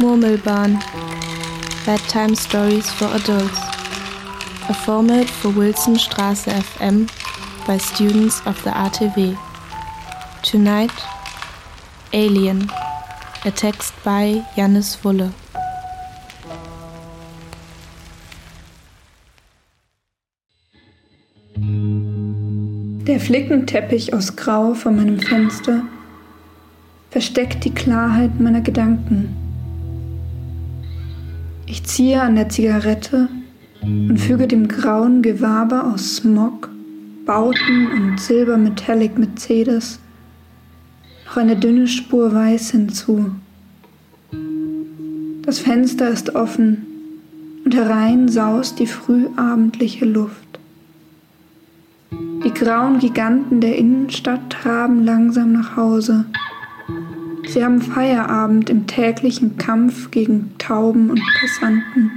Murmelbahn Bedtime Stories for Adults. A format for Wilson Straße FM by students of the RTW. Tonight, Alien. A text by Janis Wulle. Der Flickenteppich aus Grau vor meinem Fenster versteckt die Klarheit meiner Gedanken. Ich ziehe an der Zigarette und füge dem grauen Gewaber aus Smog, Bauten und Silber Metallic Mercedes noch eine dünne Spur Weiß hinzu. Das Fenster ist offen und herein saust die frühabendliche Luft. Die grauen Giganten der Innenstadt traben langsam nach Hause. Sie haben Feierabend im täglichen Kampf gegen Tauben und Passanten.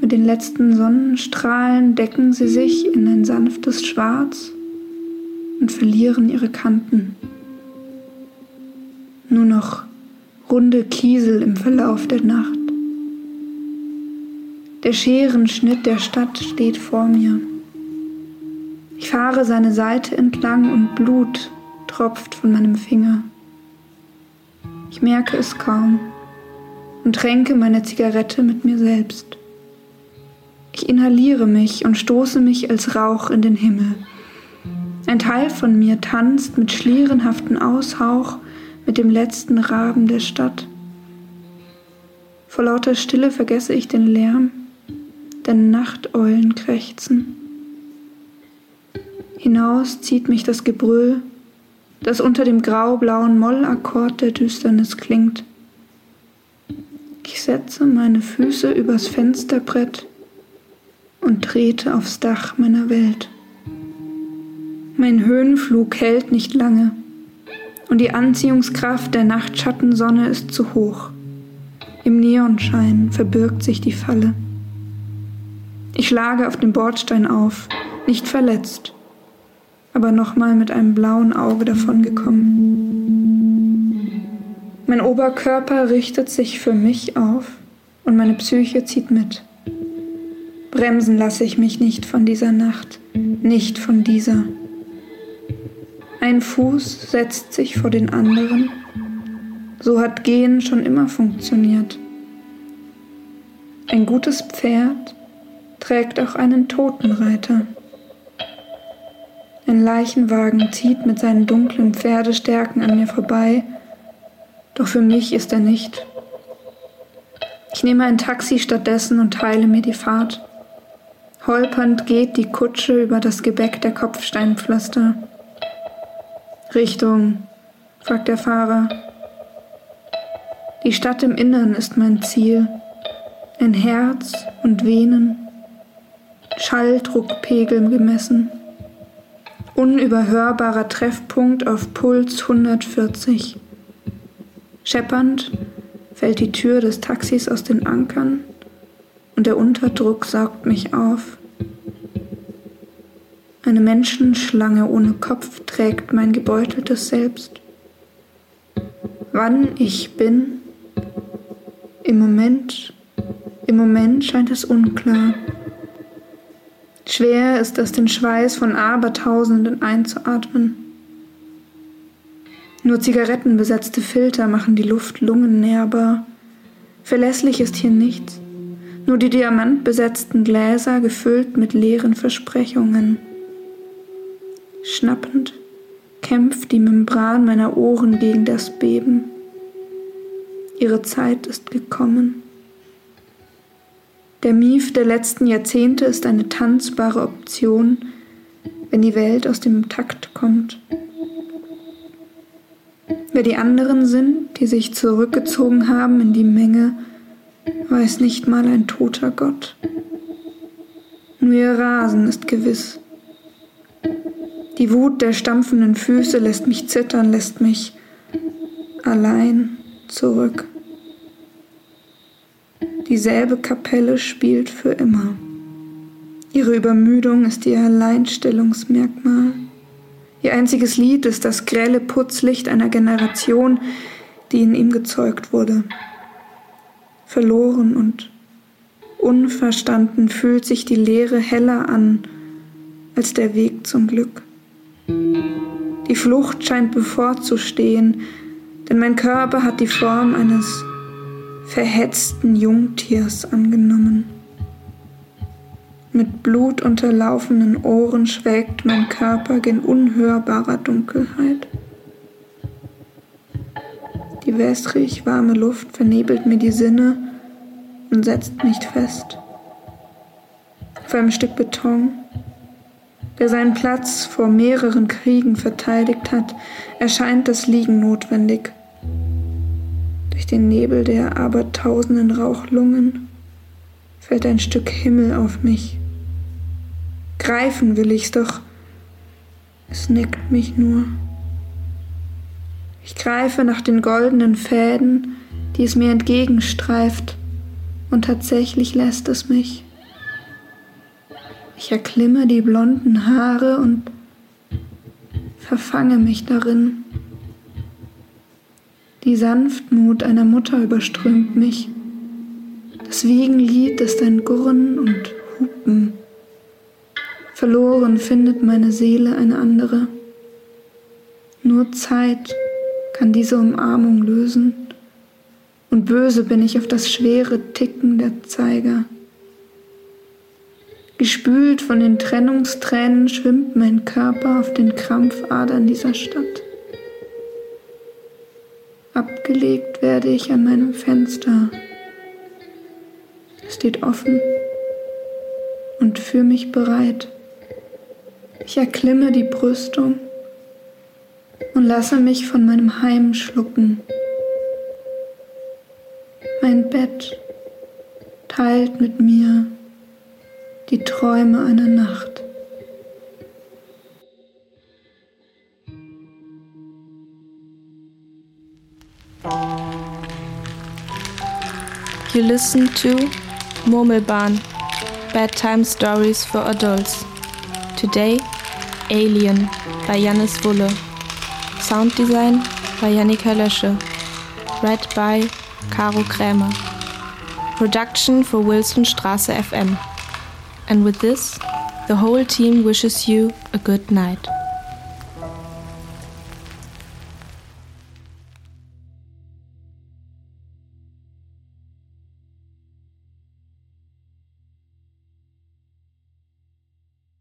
Mit den letzten Sonnenstrahlen decken sie sich in ein sanftes Schwarz und verlieren ihre Kanten. Nur noch runde Kiesel im Verlauf der Nacht. Der Scherenschnitt der Stadt steht vor mir. Ich fahre seine Seite entlang und Blut tropft von meinem Finger. Ich merke es kaum und tränke meine Zigarette mit mir selbst. Ich inhaliere mich und stoße mich als Rauch in den Himmel. Ein Teil von mir tanzt mit schlierenhaftem Aushauch mit dem letzten Raben der Stadt. Vor lauter Stille vergesse ich den Lärm, denn Nachteulen krächzen. Hinaus zieht mich das Gebrüll das unter dem grau-blauen Mollakkord der Düsternis klingt. Ich setze meine Füße übers Fensterbrett und trete aufs Dach meiner Welt. Mein Höhenflug hält nicht lange und die Anziehungskraft der Nachtschattensonne ist zu hoch. Im Neonschein verbirgt sich die Falle. Ich schlage auf dem Bordstein auf, nicht verletzt aber nochmal mit einem blauen Auge davongekommen. Mein Oberkörper richtet sich für mich auf und meine Psyche zieht mit. Bremsen lasse ich mich nicht von dieser Nacht, nicht von dieser. Ein Fuß setzt sich vor den anderen. So hat Gehen schon immer funktioniert. Ein gutes Pferd trägt auch einen Totenreiter. Ein Leichenwagen zieht mit seinen dunklen Pferdestärken an mir vorbei, doch für mich ist er nicht. Ich nehme ein Taxi stattdessen und teile mir die Fahrt. Holpernd geht die Kutsche über das Gebäck der Kopfsteinpflaster. Richtung, fragt der Fahrer. Die Stadt im Innern ist mein Ziel. Ein Herz und Venen, Schalldruckpegel gemessen unüberhörbarer Treffpunkt auf Puls 140. Scheppernd fällt die Tür des Taxis aus den Ankern und der Unterdruck saugt mich auf. Eine Menschenschlange ohne Kopf trägt mein gebeuteltes Selbst. Wann ich bin? Im Moment, im Moment scheint es unklar. Schwer ist es, den Schweiß von Abertausenden einzuatmen. Nur zigarettenbesetzte Filter machen die Luft lungennährbar. Verlässlich ist hier nichts, nur die diamantbesetzten Gläser gefüllt mit leeren Versprechungen. Schnappend kämpft die Membran meiner Ohren gegen das Beben. Ihre Zeit ist gekommen. Der Mief der letzten Jahrzehnte ist eine tanzbare Option, wenn die Welt aus dem Takt kommt. Wer die anderen sind, die sich zurückgezogen haben in die Menge, weiß nicht mal ein toter Gott. Nur ihr Rasen ist gewiss. Die Wut der stampfenden Füße lässt mich zittern, lässt mich allein zurück. Dieselbe Kapelle spielt für immer. Ihre Übermüdung ist ihr Alleinstellungsmerkmal. Ihr einziges Lied ist das grelle Putzlicht einer Generation, die in ihm gezeugt wurde. Verloren und unverstanden fühlt sich die Leere heller an als der Weg zum Glück. Die Flucht scheint bevorzustehen, denn mein Körper hat die Form eines verhetzten Jungtiers angenommen. Mit blutunterlaufenen Ohren schwelgt mein Körper gen unhörbarer Dunkelheit. Die wässrig warme Luft vernebelt mir die Sinne und setzt mich fest. Auf einem Stück Beton, der seinen Platz vor mehreren Kriegen verteidigt hat, erscheint das Liegen notwendig. Durch den Nebel der abertausenden Rauchlungen fällt ein Stück Himmel auf mich. Greifen will ich's, doch es neckt mich nur. Ich greife nach den goldenen Fäden, die es mir entgegenstreift, und tatsächlich lässt es mich. Ich erklimme die blonden Haare und verfange mich darin. Die Sanftmut einer Mutter überströmt mich. Das Wiegenlied ist ein Gurren und Hupen. Verloren findet meine Seele eine andere. Nur Zeit kann diese Umarmung lösen, und böse bin ich auf das schwere Ticken der Zeiger. Gespült von den Trennungstränen schwimmt mein Körper auf den Krampfadern dieser Stadt. Abgelegt werde ich an meinem Fenster. Es steht offen und für mich bereit. Ich erklimme die Brüstung und lasse mich von meinem Heim schlucken. Mein Bett teilt mit mir die Träume einer Nacht. You listen to Murmelbahn, Bedtime Stories for Adults. Today, Alien by Janis Wulle. Sound design by Janika Lösche. Read by Caro Krämer. Production for Wilson Wilsonstraße FM. And with this, the whole team wishes you a good night.